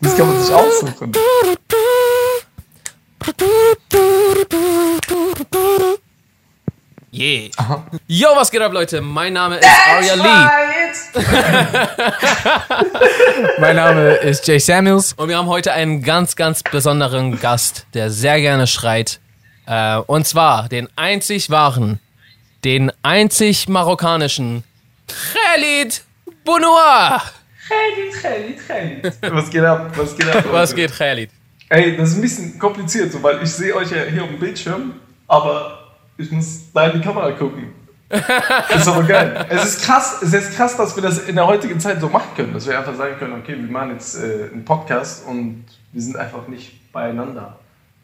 Das kann man sich aussuchen. Yeah. Yo, was geht ab, Leute? Mein Name ist Arya Lee. Mein Name ist Jay Samuels. Und wir haben heute einen ganz, ganz besonderen Gast, der sehr gerne schreit. Äh, und zwar den einzig wahren, den einzig marokkanischen Khalid Bounoua. Khalid, Khalid, Khalid. Was geht ab? Was geht ab? Was geht, Khalid? Ey, das ist ein bisschen kompliziert, so, weil ich sehe euch ja hier auf dem Bildschirm, aber ich muss da in die Kamera gucken. Das ist aber geil. Es ist krass, es ist krass, dass wir das in der heutigen Zeit so machen können, dass wir einfach sagen können, okay, wir machen jetzt äh, einen Podcast und wir sind einfach nicht beieinander.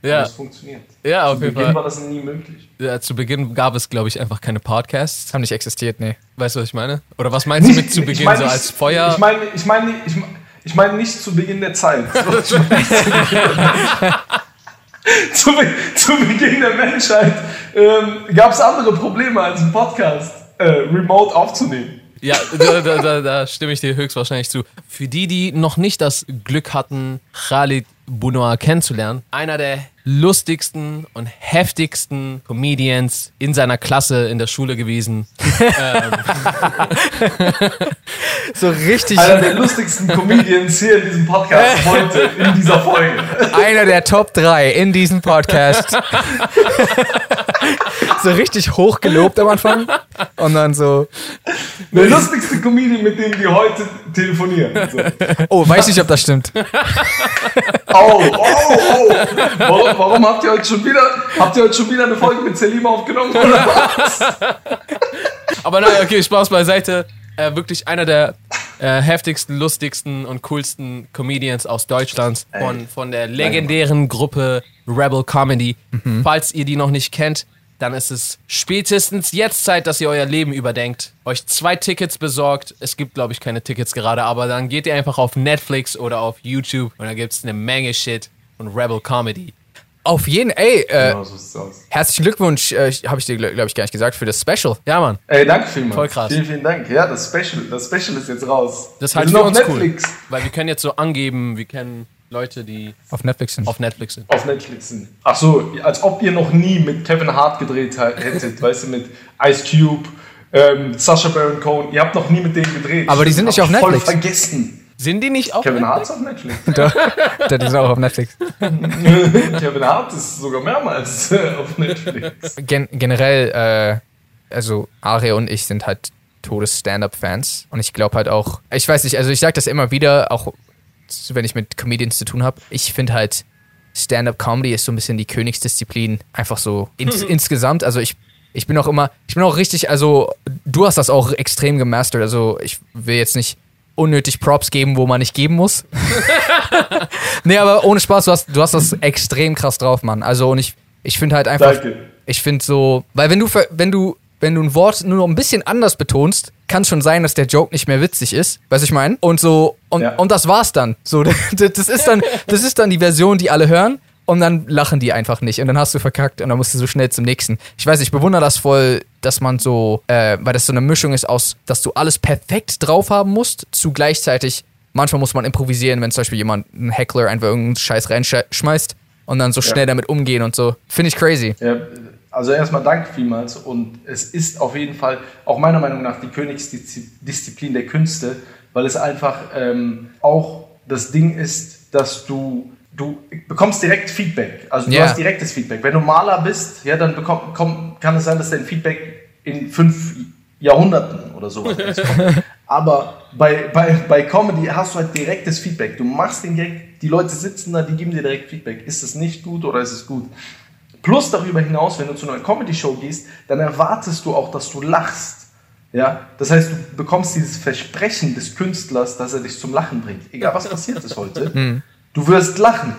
Ja. Das funktioniert. Ja, auf Zu jeden Beginn Fall. war das nie möglich. Ja, zu Beginn gab es, glaube ich, einfach keine Podcasts. Haben nicht existiert, nee. Weißt du, was ich meine? Oder was meinst du mit zu ich Beginn meine so als Feuer? Ich meine, ich meine, ich meine, ich meine nicht zu Beginn der Zeit. zu, zu, Be- zu Beginn der Menschheit ähm, gab es andere Probleme als einen Podcast äh, remote aufzunehmen. Ja, da, da, da, da stimme ich dir höchstwahrscheinlich zu. Für die, die noch nicht das Glück hatten, Khalid Bounoua kennenzulernen, einer der lustigsten und heftigsten Comedians in seiner Klasse in der Schule gewesen. So richtig Einer der lustigsten Comedians hier in diesem Podcast heute, in dieser Folge. einer der Top 3 in diesem Podcast. so richtig hochgelobt am Anfang. Und dann so, Der lustigste Comedian, mit dem wir heute telefonieren. So. oh, weiß nicht, ob das stimmt. Oh, oh, oh. Warum, warum habt ihr heute schon wieder, habt ihr heute schon wieder eine Folge mit Selim aufgenommen? Oder was? Aber naja, okay, Spaß beiseite. Äh, wirklich einer der äh, heftigsten, lustigsten und coolsten Comedians aus Deutschland von, von der legendären Gruppe Rebel Comedy. Falls ihr die noch nicht kennt, dann ist es spätestens jetzt Zeit, dass ihr euer Leben überdenkt. Euch zwei Tickets besorgt. Es gibt, glaube ich, keine Tickets gerade, aber dann geht ihr einfach auf Netflix oder auf YouTube und da gibt es eine Menge Shit von Rebel Comedy. Auf jeden, ey, äh, Genau, so sieht's aus. herzlichen Glückwunsch, äh, habe ich dir, glaube ich, gar nicht gesagt, für das Special. Ja, Mann. Ey, danke vielmals. Voll krass. Vielen, vielen Dank. Ja, das Special, das Special ist jetzt raus. Das halt für uns Netflix. cool. Weil wir können jetzt so angeben, wir kennen Leute, die Auf Netflix sind. auf Netflix sind. Auf Netflix sind. Ach so, als ob ihr noch nie mit Kevin Hart gedreht hättet, weißt du, mit Ice Cube, ähm, Sacha Baron Cohen. Ihr habt noch nie mit denen gedreht. Aber die sind nicht auf Netflix. Voll vergessen. Sind die nicht auf Kevin Hart ist auf Netflix. Doch, die sind auch auf Netflix. Kevin Hart ist sogar mehrmals äh, auf Netflix. Gen generell, äh, also Aria und ich sind halt todes Stand-Up-Fans. Und ich glaube halt auch, ich weiß nicht, also ich sage das immer wieder, auch wenn ich mit Comedians zu tun habe, ich finde halt, Stand-Up-Comedy ist so ein bisschen die Königsdisziplin, einfach so ins, insgesamt. Also ich, ich bin auch immer, ich bin auch richtig, also du hast das auch extrem gemastert. Also ich will jetzt nicht unnötig Props geben, wo man nicht geben muss. nee, aber ohne Spaß, du hast, du hast das extrem krass drauf, Mann. Also und ich, ich finde halt einfach, Danke. ich finde so, weil wenn du, wenn du, wenn du ein Wort nur noch ein bisschen anders betonst, kann es schon sein, dass der Joke nicht mehr witzig ist. Weißt du, ich meine? Und so, und, Ja. und das war's dann. So, das ist dann, das ist dann die Version, die alle hören. Und dann lachen die einfach nicht. Und dann hast du verkackt und dann musst du so schnell zum nächsten. Ich weiß, ich bewundere das voll, dass man so, äh, weil das so eine Mischung ist aus, dass du alles perfekt drauf haben musst, zu gleichzeitig, manchmal muss man improvisieren, wenn zum Beispiel jemand, ein Heckler, einfach irgendeinen Scheiß reinschmeißt und dann so schnell damit umgehen und so. Finde ich crazy. Ja, also erstmal danke vielmals und es ist auf jeden Fall auch meiner Meinung nach die Königsdisziplin der Künste, weil es einfach ähm, auch das Ding ist, dass du du bekommst direkt Feedback, also du Ja. hast direktes Feedback. Wenn du Maler bist, ja, dann bekomm, komm, kann es sein, dass dein Feedback in fünf Jahrhunderten oder sowas kommt. Aber bei, bei, bei Comedy hast du halt direktes Feedback. Du machst den Gag, die Leute sitzen da, die geben dir direkt Feedback. Ist es nicht gut oder ist es gut? Plus darüber hinaus, wenn du zu einer Comedy-Show gehst, dann erwartest du auch, dass du lachst. Ja? Das heißt, du bekommst dieses Versprechen des Künstlers, dass er dich zum Lachen bringt. Egal was passiert ist heute, du wirst lachen.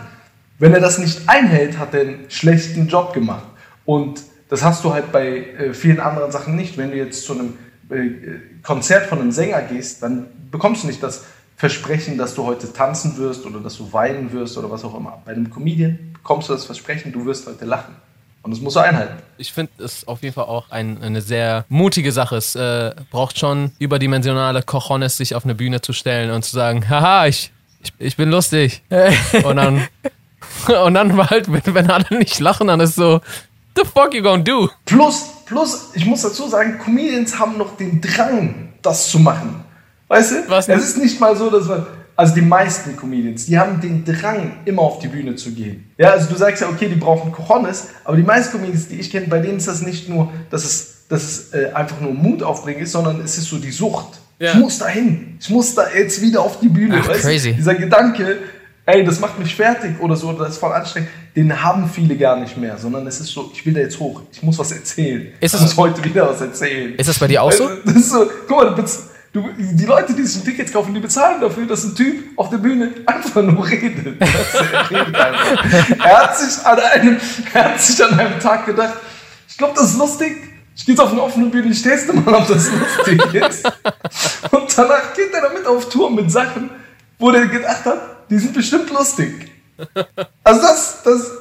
Wenn er das nicht einhält, hat er einen schlechten Job gemacht. Und das hast du halt bei äh, vielen anderen Sachen nicht. Wenn du jetzt zu einem äh, Konzert von einem Sänger gehst, dann bekommst du nicht das Versprechen, dass du heute tanzen wirst oder dass du weinen wirst oder was auch immer. Bei einem Comedian bekommst du das Versprechen, du wirst heute lachen. Und das musst du einhalten. Ich finde es auf jeden Fall auch ein, eine sehr mutige Sache. Es äh, braucht schon überdimensionale Cojones, sich auf eine Bühne zu stellen und zu sagen, haha, ich, ich, ich bin lustig. Und dann, und dann war halt, wenn, wenn alle nicht lachen, dann ist so, the fuck you gonna do? Plus, plus, ich muss dazu sagen, Comedians haben noch den Drang, das zu machen. Weißt du? Was es ist nicht mal so, dass man. Also die meisten Comedians, die haben den Drang, immer auf die Bühne zu gehen. Ja, also du sagst ja, okay, die brauchen Cojones, aber die meisten Comedians, die ich kenne, bei denen ist das nicht nur, dass es, dass es äh, einfach nur Mut aufbringen ist, sondern es ist so die Sucht. Ja. Ich muss da hin. Ich muss da jetzt wieder auf die Bühne. Ach, weißt crazy. Dieser Gedanke, ey, das macht mich fertig oder so, oder das ist voll anstrengend, den haben viele gar nicht mehr, sondern es ist so, ich will da jetzt hoch, ich muss was erzählen. Ist ich es- muss heute wieder was erzählen. Ist das bei dir auch so? Das ist so, guck mal, du, die Leute, die sich ein Ticket kaufen, die bezahlen dafür, dass ein Typ auf der Bühne einfach nur redet. er, redet einfach. er, hat sich an einem, er hat sich an einem Tag gedacht, ich glaube, das ist lustig. Ich gehe jetzt auf eine offene Bühne, ich teste mal, ob das lustig ist. Und danach geht er damit auf Tour mit Sachen, wo der gedacht hat, die sind bestimmt lustig. Also das, das,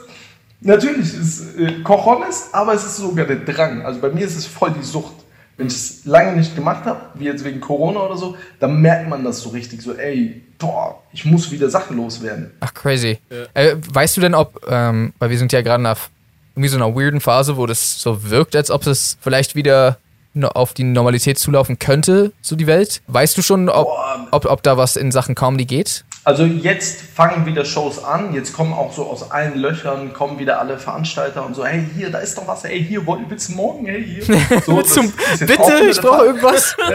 natürlich ist äh, Cojones, aber es ist sogar der Drang. Also bei mir ist es voll die Sucht. Wenn ich es lange nicht gemacht habe, wie jetzt wegen Corona oder so, dann merkt man das so richtig so, ey, boah, ich muss wieder Sachen loswerden. Ach, crazy. Äh, weißt du denn, ob, ähm, weil wir sind ja gerade nach irgendwie so einer weirden Phase, wo das so wirkt, als ob es vielleicht wieder auf die Normalität zulaufen könnte, so die Welt? Weißt du schon, ob, Boah. ob, ob da was in Sachen Comedy geht? Also jetzt fangen wieder Shows an, jetzt kommen auch so aus allen Löchern, kommen wieder alle Veranstalter und so, hey, hier, da ist doch was, ey, hier, willst du morgen, hey, hier. So, Zum, bitte, ich brauche irgendwas.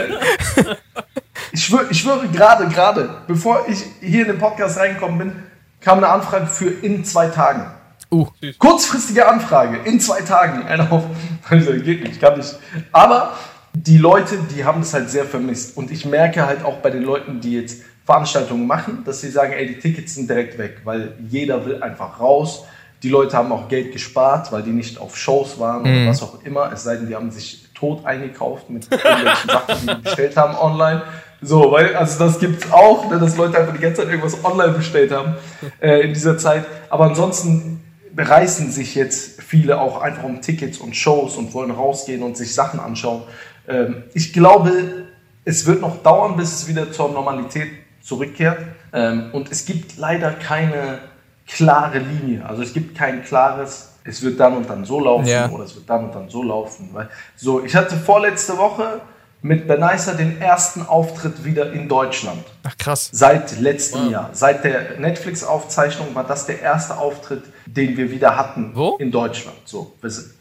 Ich schwöre, ich schwöre gerade, gerade, bevor ich hier in den Podcast reingekommen bin, kam eine Anfrage für in zwei Tagen. Uh, Kurzfristige Anfrage, in zwei Tagen. Einer auf, also, geht nicht, kann nicht. Aber die Leute, die haben das halt sehr vermisst. Und ich merke halt auch bei den Leuten, die jetzt Veranstaltungen machen, dass sie sagen, ey, die Tickets sind direkt weg, weil jeder will einfach raus. Die Leute haben auch Geld gespart, weil die nicht auf Shows waren oder was auch immer. Es sei denn, die haben sich tot eingekauft mit irgendwelchen Sachen, die die bestellt haben online. So, weil, also das gibt's auch, ne, dass Leute einfach die ganze Zeit irgendwas online bestellt haben äh, in dieser Zeit. Aber ansonsten reißen sich jetzt viele auch einfach um Tickets und Shows und wollen rausgehen und sich Sachen anschauen. Ähm, ich glaube, es wird noch dauern, bis es wieder zur Normalität zurückkehrt. Ähm, und es gibt leider keine klare Linie. Also es gibt kein klares, es wird dann und dann so laufen Ja. oder es wird dann und dann so laufen. So, ich hatte vorletzte Woche mit Benicer den ersten Auftritt wieder in Deutschland. ach krass. Seit letztem Jahr. Seit der Netflix-Aufzeichnung war das der erste Auftritt, den wir wieder hatten Wo? in Deutschland. So,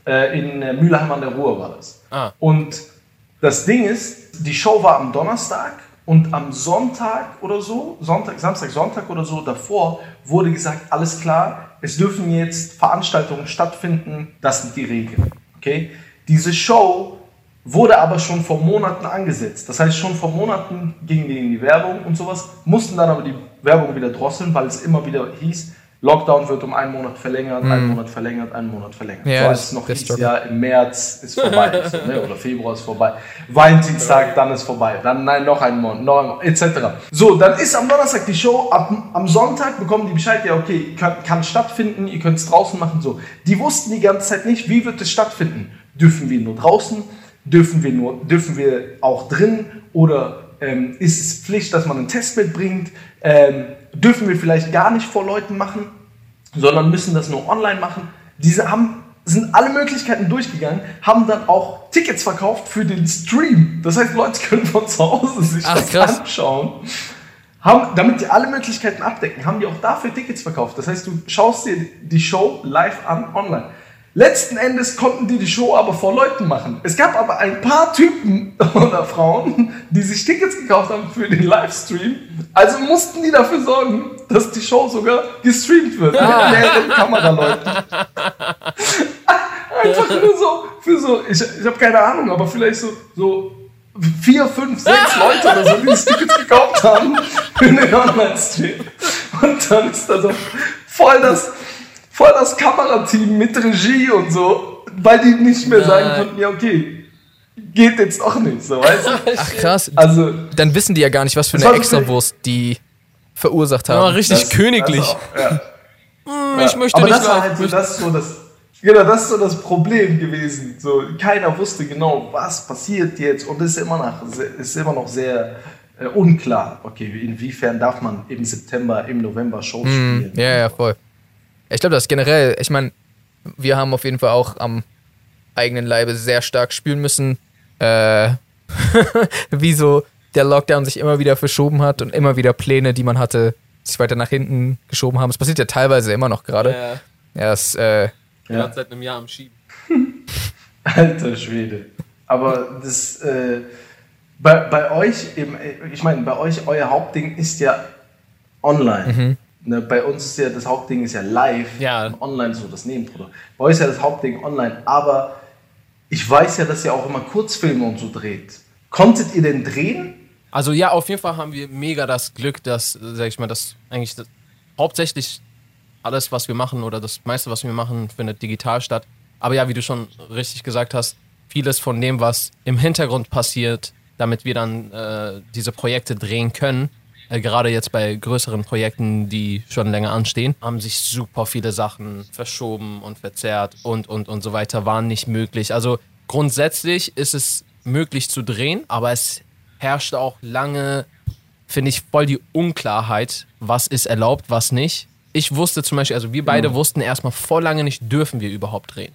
äh, in äh, Mülheim an der Ruhr war das. Ah. Und das Ding ist, die Show war am Donnerstag und am Sonntag oder so, Sonntag, Samstag, Sonntag oder so davor, wurde gesagt, alles klar, es dürfen jetzt Veranstaltungen stattfinden, das sind die Regeln. Okay? Diese Show wurde aber schon vor Monaten angesetzt. Das heißt, schon vor Monaten gingen die in die Werbung und sowas, mussten dann aber die Werbung wieder drosseln, weil es immer wieder hieß, Lockdown wird um einen Monat verlängert, einen Monat verlängert, einen Monat verlängert. Ja, so als es noch Struggle. ja, im März ist vorbei, so, ne? oder Februar ist vorbei. Valentinstag, dann ist vorbei. Dann, nein, noch ein Monat, noch ein Monat, etc. So, dann ist am Donnerstag die Show, ab, am Sonntag bekommen die Bescheid, ja, okay, kann, kann stattfinden, ihr könnt es draußen machen, so. Die wussten die ganze Zeit nicht, wie wird es stattfinden. Dürfen wir nur draußen? Dürfen wir nur, dürfen wir auch drin? Oder ähm, ist es Pflicht, dass man einen Test mitbringt? Ähm, dürfen wir vielleicht gar nicht vor Leuten machen? sondern müssen das nur online machen. Diese haben, sind alle Möglichkeiten durchgegangen, haben dann auch Tickets verkauft für den Stream. Das heißt, Leute können von zu Hause sich Ach, das krass. anschauen. Haben, damit die alle Möglichkeiten abdecken, haben die auch dafür Tickets verkauft. Das heißt, du schaust dir die Show live an online. Letzten Endes konnten die die Show aber vor Leuten machen. Es gab aber ein paar Typen oder Frauen, die sich Tickets gekauft haben für den Livestream. Also mussten die dafür sorgen, dass die Show sogar gestreamt wird. Mit mehreren Kameraleuten. Einfach nur so, für so, ich, ich habe keine Ahnung, aber vielleicht so, so vier, fünf, sechs Leute oder so, die das Tickets gekauft haben für den Online-Stream. Und dann ist da so voll das, voll das Kamerateam mit Regie und so, weil die nicht mehr sagen Nein. konnten, ja okay, geht jetzt doch nicht, so, weißt du? Ach krass. Also, Dann wissen die ja gar nicht, was für eine war Extrawurst die verursacht Ja, haben. richtig das- königlich. das auch, ja. Hm, ich möchte Aber nicht das war halt so das, so das, genau, das ist so das Problem gewesen. So, keiner wusste genau, was passiert jetzt und es ist immer noch, ist immer noch sehr äh, unklar. Okay, inwiefern darf man im September, im November Shows spielen? Ja, ja, voll. Ich glaube, das ist generell, ich meine, wir haben auf jeden Fall auch am eigenen Leibe sehr stark spüren müssen, äh, wie so der Lockdown sich immer wieder verschoben hat und immer wieder Pläne, die man hatte, sich weiter nach hinten geschoben haben. Es passiert ja teilweise immer noch gerade. Ja, Ja, es, äh, ja. seit einem Jahr am Schieben. Alter Schwede. Aber das, äh, bei, bei euch, eben, ich meine, bei euch, euer Hauptding ist ja online. Ne, bei uns ist ja das Hauptding ist ja live. Ja. Online so das Nebenprodukt. Bei euch ist ja das Hauptding online. Aber ich weiß ja, dass ihr auch immer Kurzfilme und so dreht. Konntet ihr denn drehen? Also ja, auf jeden Fall haben wir mega das Glück, dass, sag ich mal, dass eigentlich das, hauptsächlich alles, was wir machen oder das meiste, was wir machen, findet digital statt. Aber ja, wie du schon richtig gesagt hast, vieles von dem, was im Hintergrund passiert, damit wir dann äh, diese Projekte drehen können, äh, gerade jetzt bei größeren Projekten, die schon länger anstehen, haben sich super viele Sachen verschoben und verzerrt und, und, und so weiter, waren nicht möglich. Also grundsätzlich ist es möglich zu drehen, aber es herrscht auch lange, finde ich, voll die Unklarheit, was ist erlaubt, was nicht. Ich wusste zum Beispiel, also wir beide wussten erstmal voll lange nicht, dürfen wir überhaupt drehen.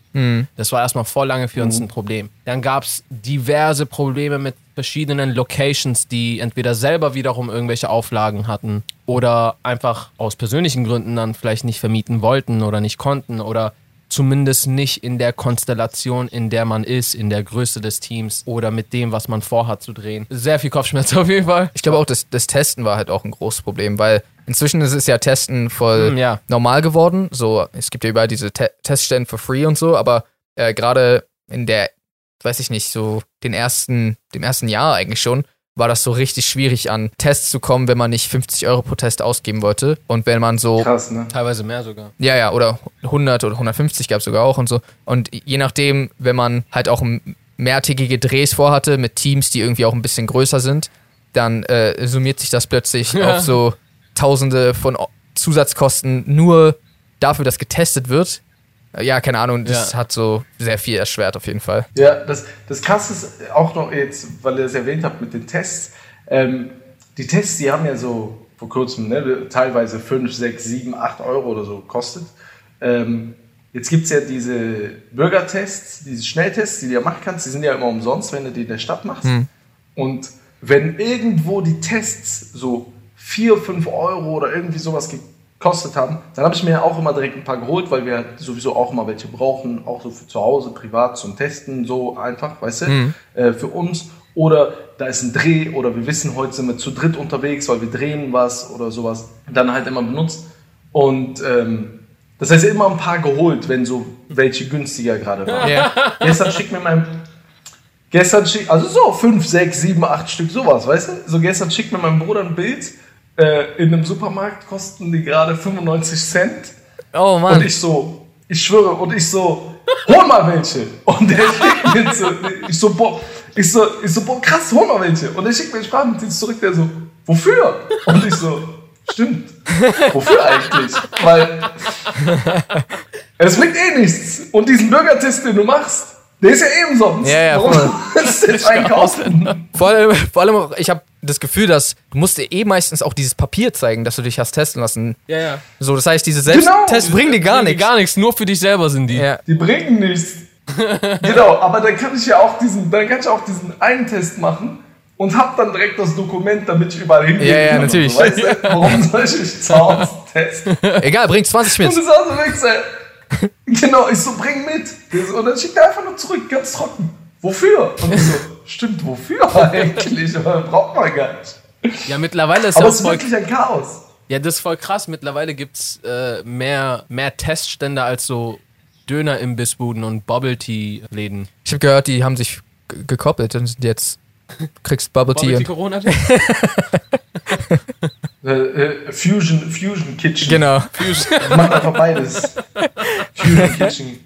Das war erstmal voll lange für uns ein Problem. Dann gab es diverse Probleme mit verschiedenen Locations, die entweder selber wiederum irgendwelche Auflagen hatten oder einfach aus persönlichen Gründen dann vielleicht nicht vermieten wollten oder nicht konnten oder zumindest nicht in der Konstellation, in der man ist, in der Größe des Teams oder mit dem, was man vorhat zu drehen. Sehr viel Kopfschmerz auf jeden Fall. ich glaube auch, das, das Testen war halt auch ein großes Problem, weil inzwischen ist es ja Testen voll Hm, ja. normal geworden. So, es gibt ja überall diese Te Teststellen for free und so, aber äh, gerade in der, weiß ich nicht, so den ersten, dem ersten Jahr eigentlich schon, war das so richtig schwierig an Tests zu kommen, wenn man nicht 50 Euro pro Test ausgeben wollte. Und wenn man so Krass, ne? Teilweise mehr sogar. Ja, ja, oder 100 oder 150 gab es sogar auch und so. Und je nachdem, wenn man halt auch mehrtägige Drehs vorhatte mit Teams, die irgendwie auch ein bisschen größer sind, dann äh, summiert sich das plötzlich Ja. auf so Tausende von Zusatzkosten nur dafür, dass getestet wird. Ja, keine Ahnung, das Ja. hat so sehr viel erschwert auf jeden Fall. Ja, das, das Krasse ist auch noch jetzt, weil ihr es erwähnt habt mit den Tests. Ähm, die Tests, die haben ja so vor kurzem ne, teilweise 5, 6, 7, 8 Euro oder so gekostet. Ähm, jetzt gibt es ja diese Bürgertests, diese Schnelltests, die du ja machen kannst. Die sind ja immer umsonst, wenn du die in der Stadt machst. Und wenn irgendwo die Tests so 4, 5 Euro oder irgendwie sowas gekostet haben, dann habe ich mir auch immer direkt ein paar geholt, weil wir sowieso auch immer welche brauchen, auch so für zu Hause, privat zum Testen, so einfach, weißt du, äh, für uns. Oder da ist ein Dreh oder wir wissen, heute sind wir zu dritt unterwegs, weil wir drehen was oder sowas. Dann halt immer benutzt. Und ähm, das heißt immer ein paar geholt, wenn so welche günstiger gerade waren. Ja. Gestern schickt mir mein Gestern schickt, also so 5, 6, 7, 8 Stück, sowas, weißt du? So gestern schickt mir mein Bruder ein Bild. Äh, in einem Supermarkt kosten die gerade 95 Cent. Oh Und Mann. ich so, ich schwöre, und ich so, hol mal welche. Und der schickt mir so, ich so, boah, ich so, ich so, boah, krass, hol mal welche. Und der schickt mir Sprachnotiz zurück, der so, wofür? Und ich so, stimmt, wofür eigentlich? Weil es bringt eh nichts. Und diesen Bürgertest, den du machst, der ist ja eh umsonst. Ja, ja, Warum voll. jetzt einkaufen? Vor allem, vor allem ich habe das Gefühl, dass du musst dir eh meistens auch dieses Papier zeigen, dass du dich hast testen lassen. Ja, ja. So, das heißt, diese Genau. Selbsttests bringen dir gar nichts. Gar nichts, nur für dich selber sind die. Ja. Die bringen nichts. genau, aber dann kann ich ja auch diesen, dann kann ich auch diesen einen Test machen und hab dann direkt das Dokument, damit ich überall hingehen Ja, ja, kann. und natürlich. So, weißt du? Warum soll ich mich zu Hause testen? Egal, bringt 20 Und mit. das ist auch so weg, ey. Genau, ich so, bring mit. Und dann schickt er einfach nur zurück, ganz trocken. Wofür? Und ich so, stimmt, wofür eigentlich? Aber braucht man gar nicht. Ja, mittlerweile ist Aber ja es ist wirklich ein Chaos. ja, das ist voll krass. Mittlerweile gibt's äh, mehr, mehr Teststände als so Döner-Imbissbuden und Bubble-Tea-Läden. Ich habe gehört, die haben sich gekoppelt und sind jetzt kriegst Bubble Tea Bubble Tea und Corona? Äh, äh, Fusion, Fusion Kitchen. genau. Macht einfach beides. Fusion Kitchen.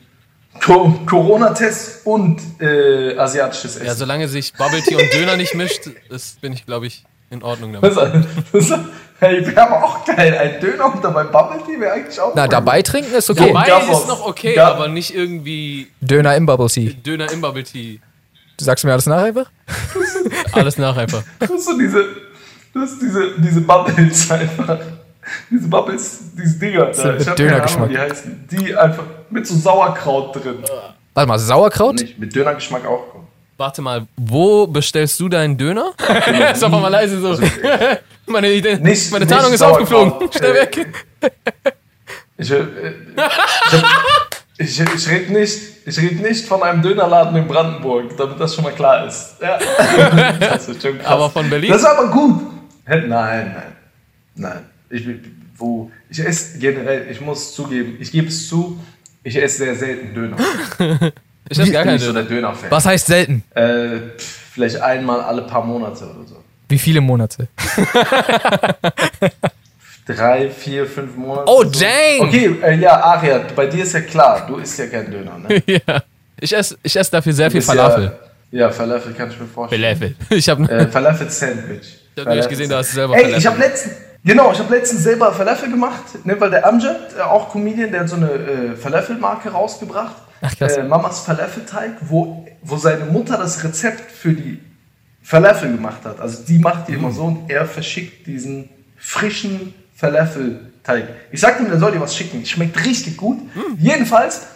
Co Corona-Test und äh, asiatisches Essen. ja, solange sich Bubble Tea und Döner nicht mischt, ist, bin ich, glaube ich, in Ordnung damit. Das, das, hey, wäre aber auch geil. Ein Döner und dabei Bubble Tea wäre eigentlich auch Na, cool. dabei trinken ist okay. Dabei Gabos. ist noch okay, Gab- aber nicht irgendwie Döner im Bubble Tea. Döner im Bubble Tea. Du sagst mir alles nach einfach? Alles nach einfach. Das ist so diese, Du hast diese, diese Bubbles einfach. Diese Bubbles, diese Dinger. Da. Ich hab keine Ahnung, Dönergeschmack. wie die heißen. Die einfach mit so Sauerkraut drin. Warte mal, Sauerkraut? Nicht, mit Dönergeschmack auch. Warte mal, wo bestellst du deinen Döner? ist einfach mal leise so. meine Idee, Nicht- meine nicht Tarnung ist Sauerkraut. aufgeflogen. Schnell weg. Ich, äh, ich, ich, ich rede nicht, ich red nicht von einem Dönerladen in Brandenburg, damit das schon mal klar ist. Ja. Das ist schon krass. Aber von Berlin? Das ist aber gut. Nein, nein. Nein. Ich, wo, ich esse generell, ich muss zugeben, ich gebe es zu, ich esse sehr selten Döner. Ich esse gar keinen nicht so Döner. der Döner-Fan. Was heißt selten? Äh, vielleicht einmal alle paar Monate oder so. Wie viele Monate? Drei, vier, fünf Monate. Oh, so. dang! Okay, äh, ja, Aria, bei dir ist ja klar, du isst ja kein Döner, ne? ja. Ich esse ich esse dafür sehr Du viel Falafel. Ja, ja, Falafel kann ich mir vorstellen. Falafel. Ich habe Äh, Falafel-Sandwich. Ich hab nämlich gesehen, du hast selber Ey, Falafel ich habe letztens, genau, ich habe letztens selber Falafel gemacht, ne, weil der Amjad, äh, auch Comedian, der hat so eine äh, Falafel-Marke rausgebracht. Ach, krass. Äh, Mamas Falafel-Teig, wo, wo seine Mutter das Rezept für die Falafel gemacht hat. Also die macht die immer so und er verschickt diesen frischen Falafel-Teig. Ich sagte ihm, er soll dir was schicken. Schmeckt richtig gut. Jedenfalls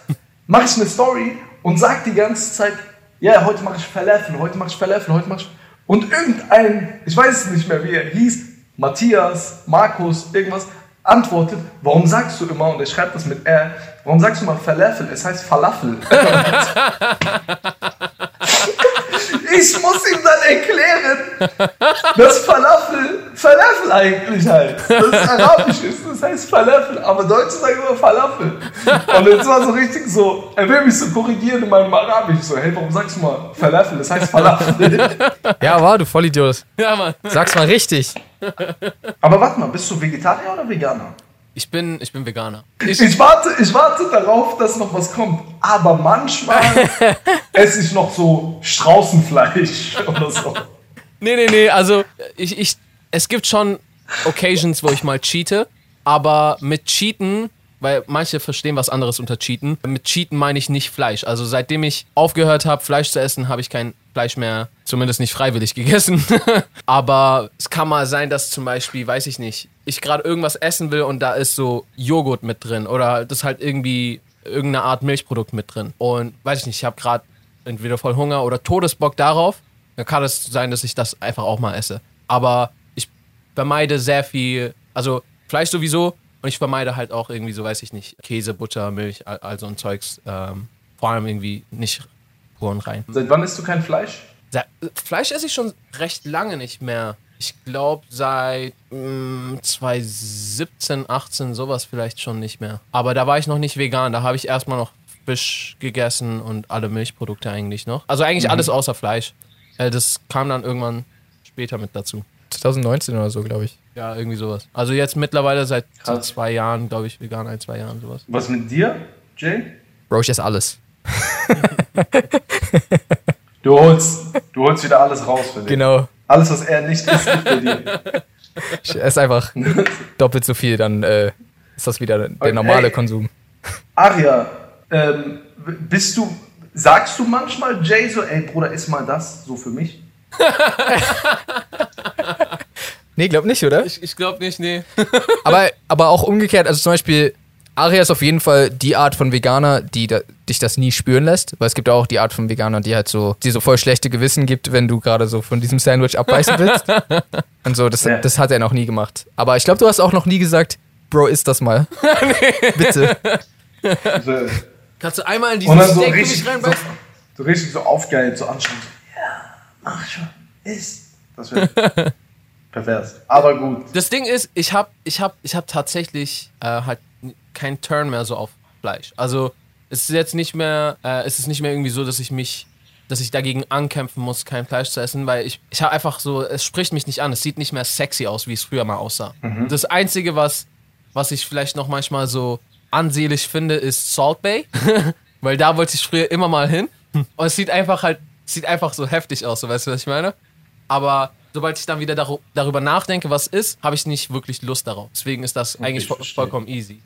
mache ich eine Story und sag die ganze Zeit, ja, heute mache ich Falafel, heute mache ich Falafel, heute mache ich... Und irgendein, ich weiß es nicht mehr, wie er hieß, Matthias, Markus, irgendwas, antwortet, warum sagst du immer, und er schreibt das mit R, warum sagst du immer Falafel? Es heißt Falafel. Ich muss ihm dann erklären, dass Falafel Falafel eigentlich heißt. Das ist arabisch ist, das heißt Falafel, aber Deutsche sagen immer Falafel. Und jetzt war so richtig so, er will mich so korrigieren in meinem Arabisch. So, hey, warum sagst du mal Falafel? Das heißt Falafel. Ja, war du Vollidiot. Ja, Mann. Sag's mal richtig. Aber warte mal, bist du Vegetarier oder Veganer? Ich bin, ich bin Veganer. Ich, Ich warte, ich warte darauf, dass noch was kommt. Aber manchmal esse ich noch so Straußenfleisch oder so. nee, nee, nee, also ich, ich, es gibt schon Occasions, wo ich mal cheate, aber mit Cheaten, weil manche verstehen was anderes unter Cheaten, mit Cheaten meine ich nicht Fleisch. Also seitdem ich aufgehört habe, Fleisch zu essen, habe ich kein Fleisch mehr, zumindest nicht freiwillig gegessen. aber es kann mal sein, dass zum Beispiel, weiß ich nicht, ich gerade irgendwas essen will und da ist so Joghurt mit drin oder das ist halt irgendwie irgendeine Art Milchprodukt mit drin. Und weiß ich nicht, ich habe gerade entweder voll Hunger oder Todesbock darauf, dann kann es sein, dass ich das einfach auch mal esse. Aber ich vermeide sehr viel, also Fleisch sowieso und ich vermeide halt auch irgendwie so, weiß ich nicht, Käse, Butter, Milch, all, all so ein Zeugs. Ähm, vor allem irgendwie nicht pur und rein. Seit wann isst du kein Fleisch? Fleisch esse ich schon recht lange nicht mehr. Ich glaube seit mm, 2017, 18, sowas vielleicht schon nicht mehr. Aber da war ich noch nicht vegan. Da habe ich erstmal noch Fisch gegessen und alle Milchprodukte eigentlich noch. Also eigentlich alles außer Fleisch. Äh, das kam dann irgendwann später mit dazu. 2019 oder so, glaube ich. Ja, irgendwie sowas. Also jetzt mittlerweile seit so Krass. zwei Jahren, glaube ich, vegan, ein, zwei Jahren sowas. Was mit dir, Jay? Bro, ich esse alles. Du holst, du holst wieder alles raus für dich. Genau. Alles, was er nicht isst, gibt er dir. Ich esse einfach doppelt so viel, dann äh, ist das wieder der Okay. normale Konsum. Aria, ähm, bist du, sagst du manchmal Jay so, ey Bruder, iss mal das, so für mich? Nee, glaub nicht, oder? Ich, ich glaube nicht, nee. Aber, aber auch umgekehrt, also zum Beispiel, Aria ist auf jeden Fall die Art von Veganer, die da, dich das nie spüren lässt. Weil es gibt auch die Art von Veganer, die halt so, die so voll schlechte Gewissen gibt, wenn du gerade so von diesem Sandwich abbeißen willst. Und so, das, Ja. das hat er noch nie gemacht. Aber ich glaube, du hast auch noch nie gesagt, Bro, isst das mal. Bitte. So, Kannst du einmal in diesen so Steak für richtig, mich so, reinbeißen? so richtig so aufgeheilt, so anschauen. So, ja, mach schon, iss. Das wäre pervers. Aber gut. Das Ding ist, ich habe ich hab, ich hab tatsächlich äh, halt keinen Turn mehr so auf Fleisch. Also es ist jetzt nicht mehr, äh, es ist nicht mehr irgendwie so, dass ich mich, dass ich dagegen ankämpfen muss, kein Fleisch zu essen, weil ich, ich habe einfach so, es spricht mich nicht an. Es sieht nicht mehr sexy aus, wie es früher mal aussah. Das Einzige, was, was ich vielleicht noch manchmal so ansehlich finde, ist Salt Bay, weil da wollte ich früher immer mal hin. Und es sieht einfach halt, es sieht einfach so heftig aus, so weißt du, was ich meine? Aber sobald ich dann wieder darüber nachdenke, was ist, habe ich nicht wirklich Lust darauf. Deswegen ist das eigentlich ich vo vollkommen easy.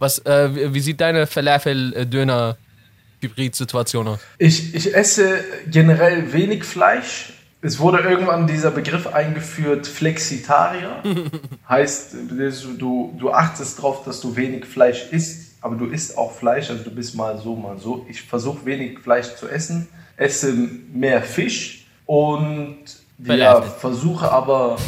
Was, äh, wie, sieht deine Falafel-Döner-Hybrid-Situation aus? Ich, ich esse generell wenig Fleisch, es wurde irgendwann dieser Begriff eingeführt, Flexitarier. heißt, du, du achtest darauf, dass du wenig Fleisch isst, aber du isst auch Fleisch, also du bist mal so, mal so. Ich versuche wenig Fleisch zu essen, esse mehr Fisch und ja, versuche aber,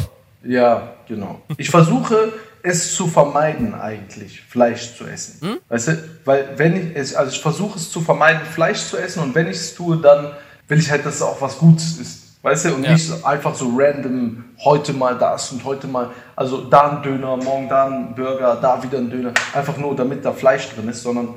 ja, genau. Ich versuche es zu vermeiden eigentlich, Fleisch zu essen. Hm? Weißt du, weil wenn ich, es, also ich versuche es zu vermeiden, Fleisch zu essen und wenn ich es tue, dann will ich halt, dass es auch was Gutes ist. Weißt du, und ja. nicht einfach so random, heute mal das und heute mal, also da ein Döner, morgen da ein Burger, da wieder ein Döner, einfach nur damit da Fleisch drin ist, sondern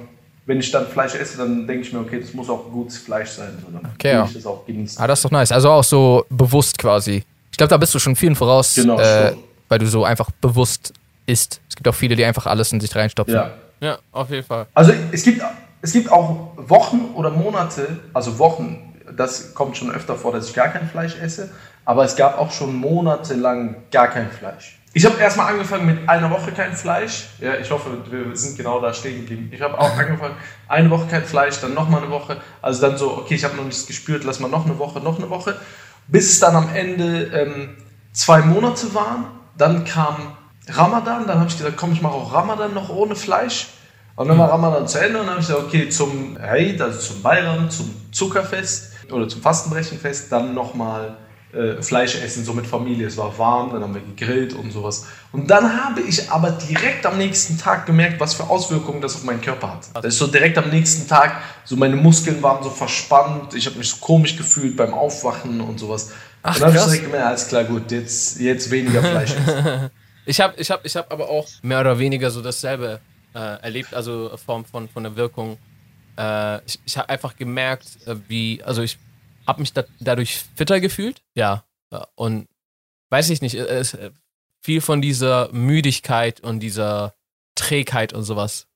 wenn ich dann Fleisch esse, dann denke ich mir, okay, das muss auch gutes Fleisch sein, so, dann okay, ja. ich das auch genießen. Ah, das ist doch nice, also auch so bewusst quasi. Ich glaube, da bist du schon vielen voraus, genau, äh, weil du so einfach bewusst isst. Es gibt auch viele, die einfach alles in sich reinstopfen. Ja, ja auf jeden Fall. Also es gibt, es gibt auch Wochen oder Monate, also Wochen, das kommt schon öfter vor, dass ich gar kein Fleisch esse. Aber es gab auch schon monatelang gar kein Fleisch. Ich habe erstmal angefangen mit einer Woche kein Fleisch. Ja, ich hoffe, wir sind genau da stehen geblieben. Ich habe auch angefangen, eine Woche kein Fleisch, dann nochmal eine Woche. Also dann so, okay, ich habe noch nichts gespürt, lass mal noch eine Woche, noch eine Woche. Bis es dann am Ende ähm, zwei Monate waren. Dann kam Ramadan. Dann habe ich gesagt, komm, ich mache auch Ramadan noch ohne Fleisch. Und dann war Ramadan zu Ende und dann habe ich gesagt, okay, zum Eid, also zum Bayram, zum Zuckerfest, oder zum Fastenbrechenfest dann nochmal äh, Fleisch essen, so mit Familie. Es war warm, dann haben wir gegrillt und sowas. Und dann habe ich aber direkt am nächsten Tag gemerkt, was für Auswirkungen das auf meinen Körper hat. Das ist so direkt am nächsten Tag, so meine Muskeln waren so verspannt, ich habe mich so komisch gefühlt beim Aufwachen und sowas. Ach, und dann habe ich direkt gemerkt, alles klar, gut, jetzt, jetzt weniger Fleisch essen. ich habe ich hab, ich hab aber auch mehr oder weniger so dasselbe äh, erlebt, also Form von, von der Wirkung äh, ich, ich habe einfach gemerkt, äh, wie, also ich habe mich da, dadurch fitter gefühlt, ja. Und weiß ich nicht, es, äh, viel von dieser Müdigkeit und dieser Trägheit und sowas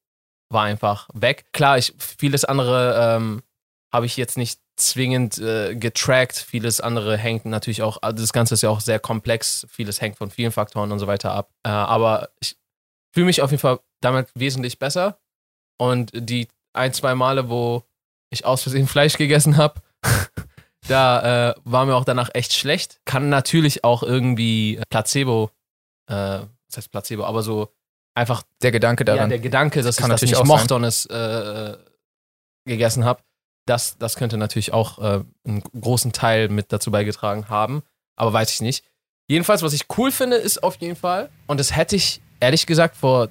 war einfach weg. Klar, ich, vieles andere ähm, habe ich jetzt nicht zwingend äh, getrackt. Vieles andere hängt natürlich auch, also das Ganze ist ja auch sehr komplex. Vieles hängt von vielen Faktoren und so weiter ab. Äh, aber ich fühle mich auf jeden Fall damit wesentlich besser. Und die ein, zwei Male, wo ich aus Versehen Fleisch gegessen habe. da äh, war mir auch danach echt schlecht. Kann natürlich auch irgendwie Placebo, äh, das heißt Placebo, aber so einfach. Der Gedanke daran. Ja, der Gedanke, dass das ich das nicht mochte sein. und es äh, gegessen habe, das, das könnte natürlich auch äh, einen großen Teil mit dazu beigetragen haben. Aber weiß ich nicht. Jedenfalls, was ich cool finde, ist auf jeden Fall, und das hätte ich ehrlich gesagt vor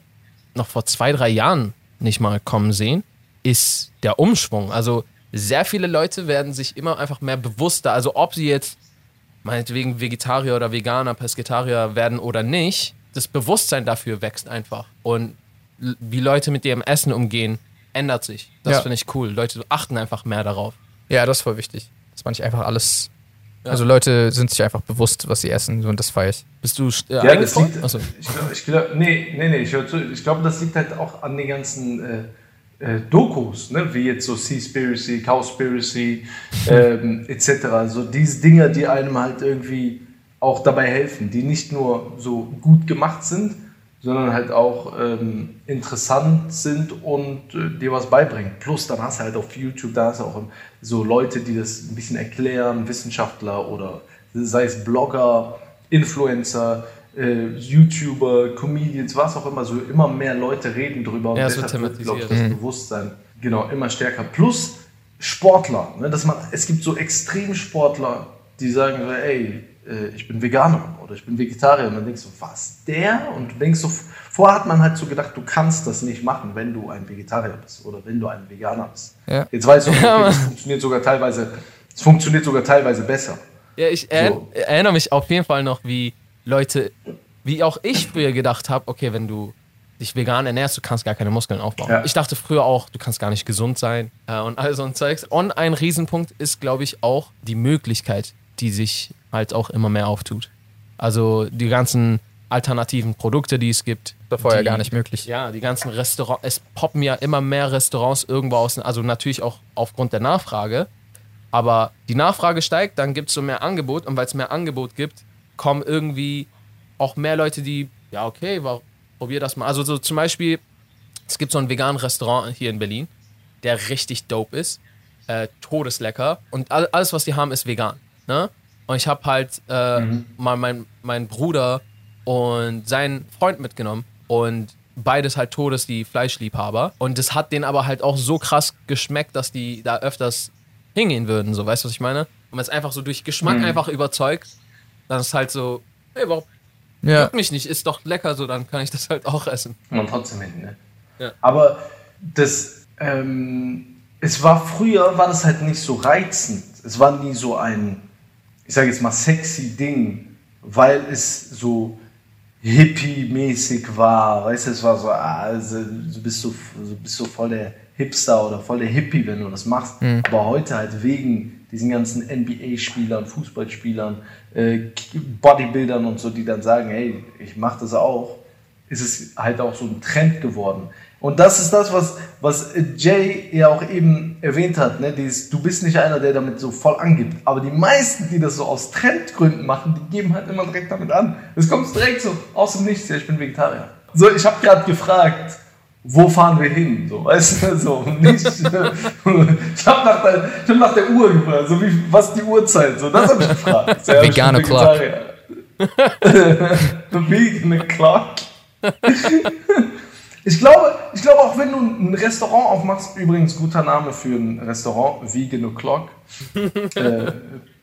noch vor zwei, drei Jahren nicht mal kommen sehen, ist der Umschwung. Also sehr viele Leute werden sich immer einfach mehr bewusster, also ob sie jetzt meinetwegen Vegetarier oder Veganer, Pesketarier werden oder nicht, das Bewusstsein dafür wächst einfach. Und wie Leute mit ihrem Essen umgehen, ändert sich. Das ja. finde ich cool. Leute achten einfach mehr darauf. Ja, das ist voll wichtig. Dass man nicht einfach alles. Ja. Also Leute sind sich einfach bewusst, was sie essen und das feiere ich. Bist du äh, ja, das liegt, Achso. Ich glaube, ich glaub, nee, nee, nee, ich, ich glaube, das liegt halt auch an den ganzen äh, äh, Dokus, ne? wie jetzt so Seaspiracy, Cowspiracy ähm, etc. Also diese Dinge, die einem halt irgendwie auch dabei helfen, die nicht nur so gut gemacht sind, sondern halt auch ähm, interessant sind und äh, dir was beibringen. Plus dann hast du halt auf YouTube, da hast du auch so Leute, die das ein bisschen erklären, Wissenschaftler oder sei es Blogger, Influencer, äh, YouTuber, Comedians, was auch immer, so immer mehr Leute reden drüber und ja, deshalb so wird, glaube ich, das mhm. Bewusstsein genau immer stärker. Plus Sportler, ne, dass man, es gibt so Extremsportler, die sagen ey, ich bin Veganer oder ich bin Vegetarier und dann denkst du, was, der? Und du denkst so, vorher hat man halt so gedacht, du kannst das nicht machen, wenn du ein Vegetarier bist oder wenn du ein Veganer bist. Ja. Jetzt weißt du, okay, das funktioniert sogar teilweise, es funktioniert sogar teilweise besser. Ja, ich er so. erinnere mich auf jeden Fall noch, wie Leute, wie auch ich früher gedacht habe, okay, wenn du dich vegan ernährst, du kannst gar keine Muskeln aufbauen. Ja. Ich dachte früher auch, du kannst gar nicht gesund sein äh, und all so ein Zeugs. Und ein Riesenpunkt ist, glaube ich, auch die Möglichkeit, die sich halt auch immer mehr auftut. Also die ganzen alternativen Produkte, die es gibt. Das war vorher gar nicht möglich. Ja, die ganzen Restaurants, es poppen ja immer mehr Restaurants irgendwo aus, also natürlich auch aufgrund der Nachfrage. Aber die Nachfrage steigt, dann gibt es so mehr Angebot und weil es mehr Angebot gibt, kommen irgendwie auch mehr Leute, die, ja, okay, war, probier das mal. Also so zum Beispiel, es gibt so ein veganen Restaurant hier in Berlin, der richtig dope ist, äh, todeslecker und all, alles, was die haben, ist vegan. Ne? Und ich habe halt äh, mal meinen mein Bruder und seinen Freund mitgenommen. Und beides halt Todes, die Fleischliebhaber. Und das hat denen aber halt auch so krass geschmeckt, dass die da öfters hingehen würden. So, weißt du, was ich meine? Und wenn es einfach so durch Geschmack einfach überzeugt, dann ist halt so, hey, warum Ja. juckt mich nicht, ist doch lecker so, dann kann ich das halt auch essen. man trotzdem hin, ne? Ja. Aber das, ähm, es war früher, war das halt nicht so reizend. Es war nie so ein, ich sage jetzt mal, sexy Ding, weil es so hippie-mäßig war. Weißt du, es war so, ah, also, du bist so, du bist so voll der Hipster oder voll der Hippie, wenn du das machst. Aber heute halt wegen diesen ganzen NBA-Spielern, Fußballspielern, äh, Bodybuildern und so, die dann sagen, hey, ich mach das auch, ist es halt auch so ein Trend geworden. Und das ist das, was, was Jay ja auch eben erwähnt hat. Ne? Dieses, du bist nicht einer, der damit so voll angibt. Aber die meisten, die das so aus Trendgründen machen, die geben halt immer direkt damit an. Es kommt direkt so aus dem Nichts, ja, ich bin Vegetarier. So, ich habe gerade gefragt, wo fahren wir hin? So, weißt du, so. Nicht, ich habe nach, der- ich hab nach der Uhr gefragt, so wie, was ist die Uhrzeit? So, das habe ich gefragt. So, ja, Vegane Clock. Vegetarier. Vegan Clock. Ich glaube, ich glaube, auch wenn du ein Restaurant aufmachst, übrigens guter Name für ein Restaurant, Vegan O'Clock, äh,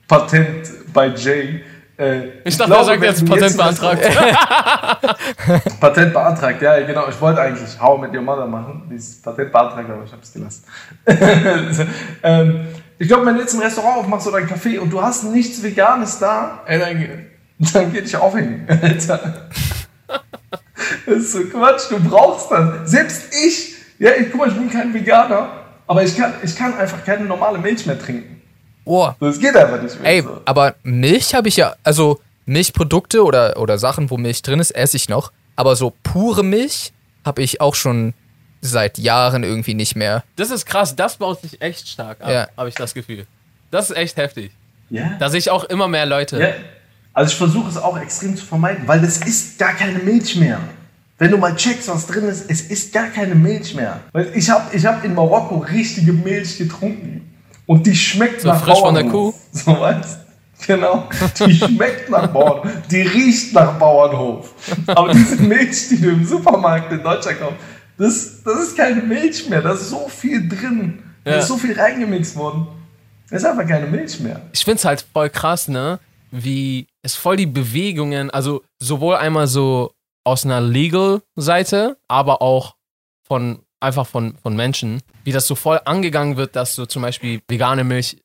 Patent bei Jay. Äh, Ich dachte, glaube, er sagt jetzt Patent ein beantragt. Patent beantragt, ja, genau. Ich wollte eigentlich How mit Your Mother machen, dieses Patent beantragt, aber ich habe es gelassen. ähm, ich glaube, wenn du jetzt ein Restaurant aufmachst oder ein Café und du hast nichts Veganes da, ey, dann, dann geh dich aufhängen, Alter. Das ist so Quatsch, du brauchst das. Selbst ich, ja, ich, guck mal, ich bin kein Veganer, aber ich kann, ich kann einfach keine normale Milch mehr trinken. Oh, Das geht einfach nicht mehr. ey, so. aber Milch habe ich ja, also Milchprodukte oder, oder Sachen, wo Milch drin ist, esse ich noch. Aber so pure Milch habe ich auch schon seit Jahren irgendwie nicht mehr. Das ist krass, das baut sich echt stark ab, Ja. habe ich das Gefühl. Das ist echt heftig. Ja. Da sehe ich auch immer mehr Leute. Ja, also ich versuche es auch extrem zu vermeiden, weil das ist gar keine Milch mehr. Wenn du mal checkst, was drin ist, es ist gar keine Milch mehr. Weil ich habe ich hab in Marokko richtige Milch getrunken und die schmeckt So nach frisch von der Bauernhof. So weißt Genau, die schmeckt nach Bauernhof, die riecht nach Bauernhof. Aber diese Milch, die du im Supermarkt in Deutschland kaufst, das, das ist keine Milch mehr, da ist so viel drin, da Ja. ist so viel reingemixt worden. Das ist einfach keine Milch mehr. ich finde es halt voll krass, ne? Wie es voll die Bewegungen, also sowohl einmal so aus einer Legal-Seite, aber auch von einfach von, von Menschen, wie das so voll angegangen wird, dass so zum Beispiel vegane Milch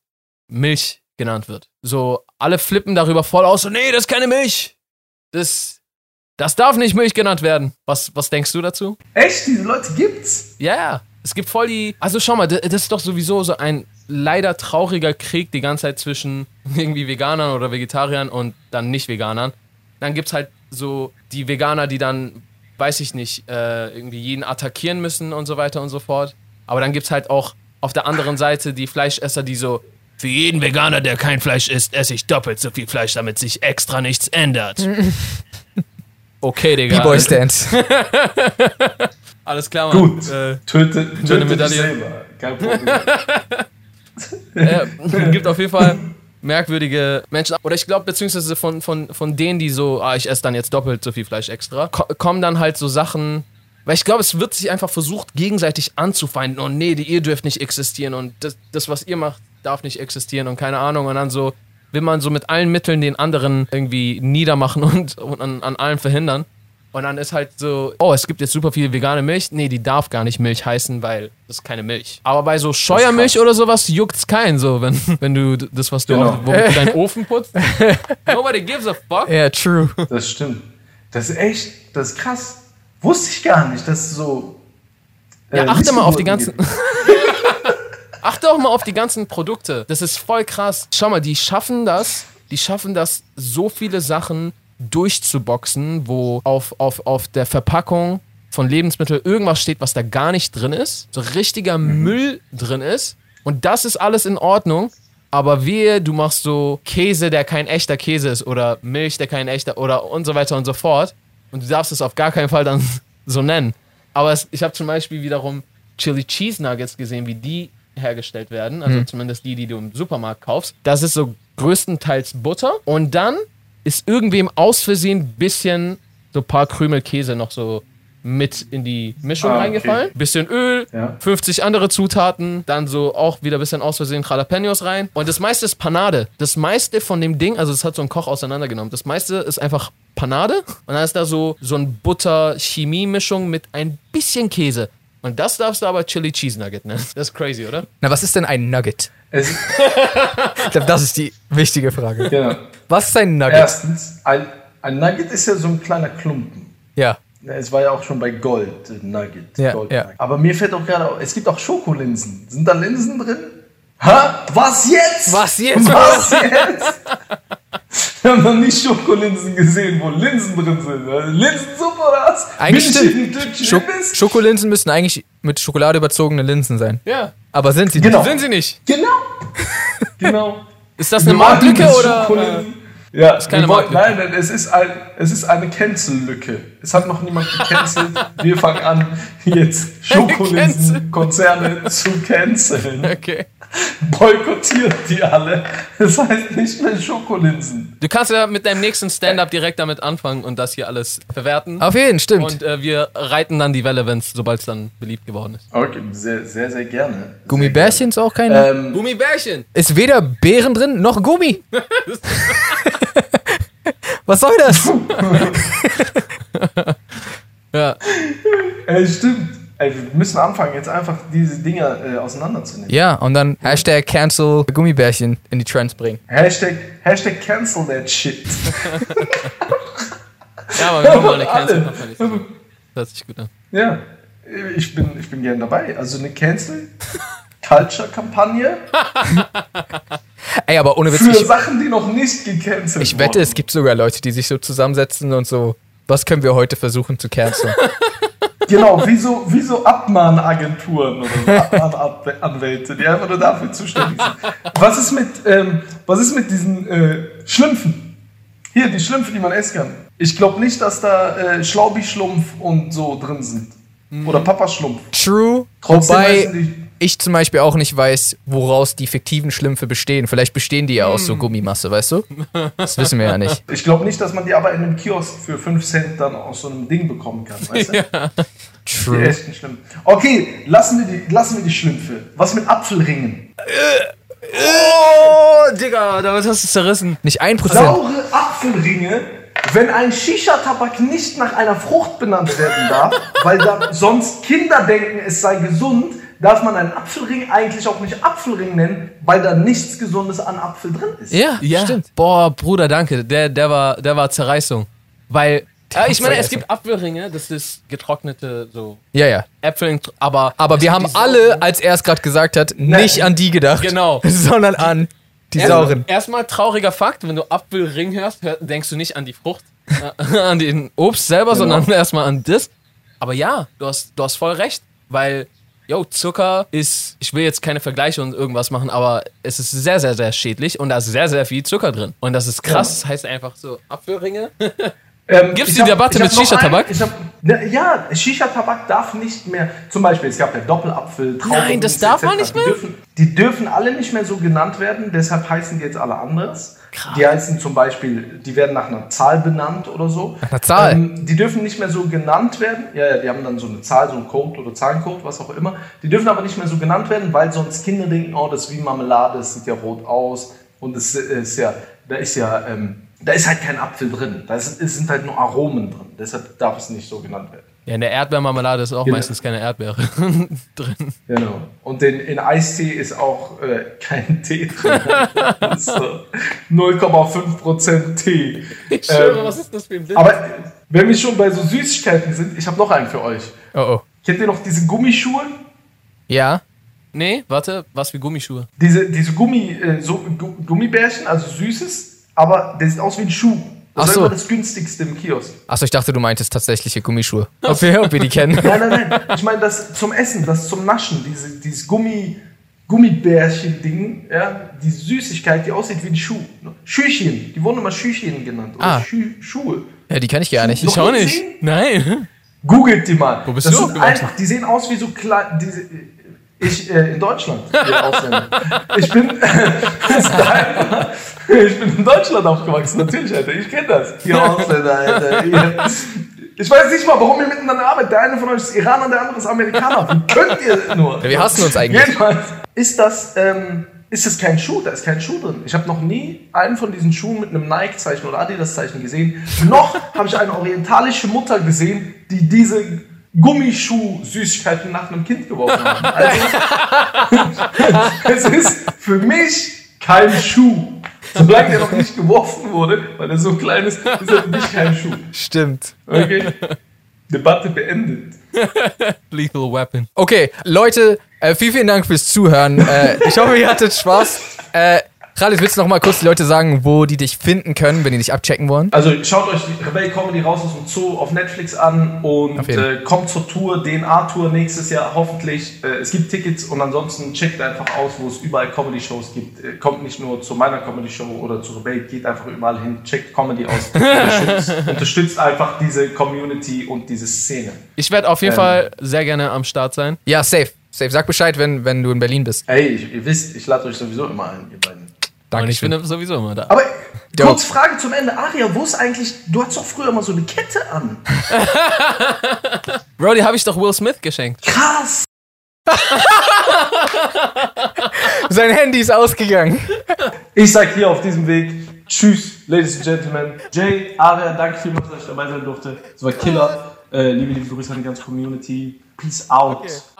Milch genannt wird. So, alle flippen darüber voll aus, so, nee, das ist keine Milch. Das, das darf nicht Milch genannt werden. Was, was denkst du dazu? Echt, diese Leute gibt's? Ja, ja. Es gibt voll die. Also schau mal, das das ist doch sowieso so ein leider trauriger Krieg die ganze Zeit zwischen irgendwie Veganern oder Vegetariern und dann Nicht-Veganern. Dann gibt's halt so die Veganer, die dann, weiß ich nicht, äh, irgendwie jeden attackieren müssen und so weiter und so fort. Aber dann gibt's halt auch auf der anderen Seite die Fleischesser, die so. Für jeden Veganer, der kein Fleisch isst, esse ich doppelt so viel Fleisch, damit sich extra nichts ändert. Okay, Digga. B-Boy Stand. Alles klar, Mann. Gut. Äh, Töte, töte dich Medaille. selber. Kein Problem. äh, gibt auf jeden Fall merkwürdige Menschen. Oder ich glaube, beziehungsweise von, von, von denen, die so, ah, ich esse dann jetzt doppelt so viel Fleisch extra, ko kommen dann halt so Sachen. Weil ich glaube, es wird sich einfach versucht, gegenseitig anzufeinden. Und nee, die, ihr dürft nicht existieren und das, das, was ihr macht, darf nicht existieren und keine Ahnung. Und dann so will man so mit allen Mitteln den anderen irgendwie niedermachen und, und an, an allem verhindern. Und dann ist halt so, oh, es gibt jetzt super viel vegane Milch. Nee, die darf gar nicht Milch heißen, weil das ist keine Milch. Aber bei so Scheuermilch oder sowas juckt's keinen so, wenn, wenn du das, was du Genau. auf, womit du deinen Ofen putzt. Nobody gives a fuck. Ja, true. Das stimmt. Das ist echt, das ist krass. Wusste ich gar nicht, dass so. äh, Ja, achte mal auf die ganzen. Achte auch mal auf die ganzen Produkte. Das ist voll krass. Schau mal, die schaffen das, die schaffen das, so viele Sachen durchzuboxen, wo auf, auf, auf der Verpackung von Lebensmitteln irgendwas steht, was da gar nicht drin ist. So richtiger Müll drin ist. Und das ist alles in Ordnung. Aber wehe, du machst so Käse, der kein echter Käse ist oder Milch, der kein echter oder und so weiter und so fort. Und du darfst es auf gar keinen Fall dann so nennen. Aber es, ich habe zum Beispiel wiederum Chili Cheese Nuggets gesehen, wie die hergestellt werden, also zumindest die, die du im Supermarkt kaufst. Das ist so größtenteils Butter und dann ist irgendwem aus Versehen ein bisschen so ein paar Krümel Käse noch so mit in die Mischung Ah, okay. reingefallen. Bisschen Öl, Ja. 50 andere Zutaten, dann so auch wieder ein bisschen aus Versehen Jalapenos rein. Und das meiste ist Panade. Das meiste von dem Ding, also es hat so ein Koch auseinandergenommen, das meiste ist einfach Panade und dann ist da so, so ein Butter-Chemie-Mischung mit ein bisschen Käse. Und das darfst du aber Chili Cheese Nugget nennen. Das ist crazy, oder? Na, was ist denn ein Nugget? Es, Ich glaube, das ist die wichtige Frage. genau. Was ist ein Nugget? Erstens, ein, ein Nugget ist ja so ein kleiner Klumpen. Ja. Es war ja auch schon bei Gold, äh, Nugget. Ja, Gold ja. Nugget. Aber mir fällt auch gerade auf, es gibt auch Schokolinsen. Sind da Linsen drin? Ha? Was jetzt? Was jetzt? Was jetzt? Wir haben noch nie Schokolinsen gesehen, wo Linsen drin sind. Äh, Linsensuppe oder was? Eigentlich stimmt. Schokolinsen müssen eigentlich mit Schokolade überzogene Linsen sein. Ja. Aber sind sie Genau. nicht? Sind sie nicht? Genau. genau. Ist das eine Marktlücke oder? Äh, Schokolinsen- ja, keine wir wollten, Marktlücke. nein, nein, es ist, ein, es ist eine Cancel-Lücke. Es hat noch niemand gecancelt. Wir fangen an, jetzt Schokolinsen-Konzerne zu canceln. okay. Boykottiert die alle. Das heißt nicht mehr Schokolinsen. Du kannst ja mit deinem nächsten Stand-up direkt damit anfangen und das hier alles verwerten. Auf jeden, stimmt. Und äh, wir reiten dann die Welle, sobald es dann beliebt geworden ist. Okay, sehr, sehr, sehr gerne. Gummibärchen ist auch keine. Ähm, Gummibärchen! Ist weder Beeren drin noch Gummi. Was soll das? Ja. ey, stimmt. Ey, wir müssen anfangen, jetzt einfach diese Dinger äh, auseinanderzunehmen. Ja, und dann Hashtag Cancel Gummibärchen in die Trends bringen. Hashtag, Hashtag cancel that shit. Ja, aber wir haben mal eine. Cancel-Kampagne. Das hört sich gut an. Ja, ich bin, ich bin gern dabei. Also eine Cancel-Culture-Kampagne Ey, aber ohne Witz, für ich, Sachen, die noch nicht gecancelt ich wette, es gibt sogar Leute, die sich so zusammensetzen und so, was können wir heute versuchen zu canceln? Genau, wie so, wie so Abmahnagenturen oder so, Abmahnanwälte, die einfach nur dafür zuständig sind. Was ist mit, ähm, was ist mit diesen äh, Schlümpfen? Hier, die Schlümpfe, die man essen kann. Ich glaube nicht, dass da äh, Schlaubi-Schlumpf und so drin sind. Oder Papa-Schlumpf. True, Trotzdem wobei die- ich zum Beispiel auch nicht weiß, woraus die fiktiven Schlümpfe bestehen. Vielleicht bestehen die ja aus so Gummimasse, weißt du? Das wissen wir ja nicht. Ich glaube nicht, dass man die aber in einem Kiosk für 5 Cent dann aus so einem Ding bekommen kann, weißt du? Die True. echten Schlümpfe. Okay, lassen wir, die, lassen wir die Schlümpfe. Was mit Apfelringen? Oh, Digga, damit hast du es zerrissen. Nicht ein Prozent. Saure Apfelringe, wenn ein Shisha-Tabak nicht nach einer Frucht benannt werden darf, weil da sonst Kinder denken, es sei gesund, darf man einen Apfelring eigentlich auch nicht Apfelring nennen, weil da nichts Gesundes an Apfel drin ist. Ja, Ja. stimmt. Boah, Bruder, danke. Der, der, war, der war Zerreißung. Weil, äh, ich meine, es gibt Apfelringe, das ist getrocknete so Ja, ja. Äpfel, aber. Aber wir haben alle, als er es gerade gesagt hat, nicht an die gedacht. Genau. Sondern an die Erst- sauren. Erstmal trauriger Fakt, wenn du Apfelring hörst, hör, denkst du nicht an die Frucht, äh, an den Obst selber, sondern erstmal an das. Aber ja, du hast, du hast voll recht, weil, yo, Zucker ist, ich will jetzt keine Vergleiche und irgendwas machen, aber es ist sehr, sehr, sehr schädlich und da ist sehr, sehr viel Zucker drin. Und das ist krass, das heißt einfach so Apfelringe. Ähm, Gibt's ich die hab- Debatte mit Shisha-Tabak? ne, Ja, Shisha-Tabak darf nicht mehr, zum Beispiel, es gab ja Doppelapfel, Trauben, Nein, das darf man nicht mehr? Die dürfen, die dürfen alle nicht mehr so genannt werden, deshalb heißen die jetzt alle anders. Krass. Die heißen zum Beispiel, die werden nach einer Zahl benannt oder so. Nach einer Zahl? Ähm, die dürfen nicht mehr so genannt werden. Ja, ja, die haben dann so eine Zahl, so einen Code oder Zahlencode, was auch immer. Die dürfen aber nicht mehr so genannt werden, weil sonst Kinder denken, oh, das ist wie Marmelade, es sieht ja rot aus. Und es ist ja, da ist ja, ähm, da ist halt kein Apfel drin. Da sind halt nur Aromen drin. Deshalb darf es nicht so genannt werden. Ja, in der Erdbeermarmelade ist auch Genau. meistens keine Erdbeere drin. Genau. Und in, in Eistee ist auch äh, kein Tee drin. Das ist so 0,5% Tee. Ich schwöre, Ähm, was ist das für ein Bild? Aber wenn wir schon bei so Süßigkeiten sind, ich habe noch einen für euch. Oh, oh. Kennt ihr noch diese Gummischuhe? Ja. nee, warte, was wie Gummischuhe. Diese, diese Gummi, äh, so, Gu Gummibärchen, also süßes, aber der sieht aus wie ein Schuh. Das Ach ist so. immer das günstigste im Kiosk. Achso, ich dachte, du meintest tatsächliche Gummischuhe. Ob wir, ob wir die kennen. Nein, nein, nein. Ich meine das zum Essen, das zum Naschen, diese, dieses Gummi, Gummibärchen-Ding, ja, die Süßigkeit, die aussieht wie ein Schuh. Schüchchen, die wurden immer Schüchchen genannt. Oder Ah. Schü Schuhe. Ja, die kenne ich gar nicht. Ich auch nicht. Nein. Googelt die mal. Wo bist das du sind einfach, Die sehen aus wie so klein, diese, Ich äh, in Deutschland. Ich bin, ich bin in Deutschland aufgewachsen, natürlich, Alter. Ich kenne das. Ihr Ausländer, Alter. Ihr. Ich weiß nicht mal, warum ihr miteinander arbeitet. Der eine von euch ist Iraner, der andere ist Amerikaner. Wie könnt ihr nur? Ja, wir hassen uns eigentlich. Jedenfalls ist das, ähm, ist das kein Schuh, da ist kein Schuh drin. Ich habe noch nie einen von diesen Schuhen mit einem Nike-Zeichen oder Adidas-Zeichen gesehen. Noch habe ich eine orientalische Mutter gesehen, die diese Gummischuh-Süßigkeiten nach einem Kind geworfen hat. Also, es ist für mich kein Schuh. Solange der noch nicht geworfen wurde, weil er so klein ist, ist er für mich kein Schuh. Stimmt. Okay? Debatte beendet. Lethal Weapon. Okay, Leute, äh, vielen, vielen Dank fürs Zuhören. Äh, ich hoffe, ihr hattet Spaß. Äh, Khalid, willst du noch mal kurz die Leute sagen, wo die dich finden können, wenn die dich abchecken wollen? Also schaut euch die Rebell Comedy raus aus dem Zoo auf Netflix an und äh, kommt zur Tour, DNA-Tour nächstes Jahr hoffentlich. Äh, es gibt Tickets und ansonsten checkt einfach aus, wo es überall Comedy-Shows gibt. Äh, kommt nicht nur zu meiner Comedy-Show oder zu Rebell, geht einfach überall hin, checkt Comedy aus, unterstützt, unterstützt einfach diese Community und diese Szene. Ich werde auf jeden Ähm. Fall sehr gerne am Start sein. Ja, safe. Safe. Sag Bescheid, wenn, wenn du in Berlin bist. Ey, ich, ihr wisst, ich lade euch sowieso immer ein, ihr beiden. Und ich Dankeschön. bin sowieso immer da. Aber Dope. kurz Frage zum Ende. Aria, wo ist eigentlich, du hattest doch früher immer so eine Kette an. Bro, die habe ich doch Will Smith geschenkt. Krass. Sein Handy ist ausgegangen. Ich sag hier auf diesem Weg Tschüss, Ladies and Gentlemen. Jay, Aria, danke vielmals, dass ich dabei sein durfte. Es war Killer. Äh, liebe, liebe Grüße an die ganze Community. Peace out. Das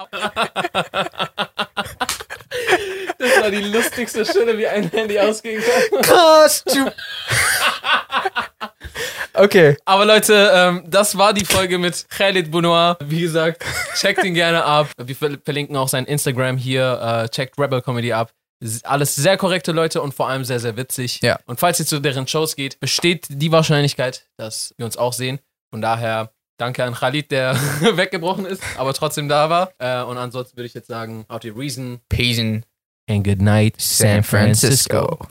war die lustigste Stelle, wie ein Handy ausgehen kann. Krass. du- Okay. Aber Leute, ähm, das war die Folge mit Khalid Bounoir. Wie gesagt, checkt ihn gerne ab. Wir ver- verlinken auch sein Instagram hier. Äh, checkt Rebel Comedy ab. Alles sehr korrekte Leute und vor allem sehr, sehr witzig. Ja. Und falls ihr zu deren Shows geht, besteht die Wahrscheinlichkeit, dass wir uns auch sehen. Von daher danke an Khalid, der weggebrochen ist, aber trotzdem da war. Äh, und ansonsten würde ich jetzt sagen, out your reason Peace and good night, San Francisco.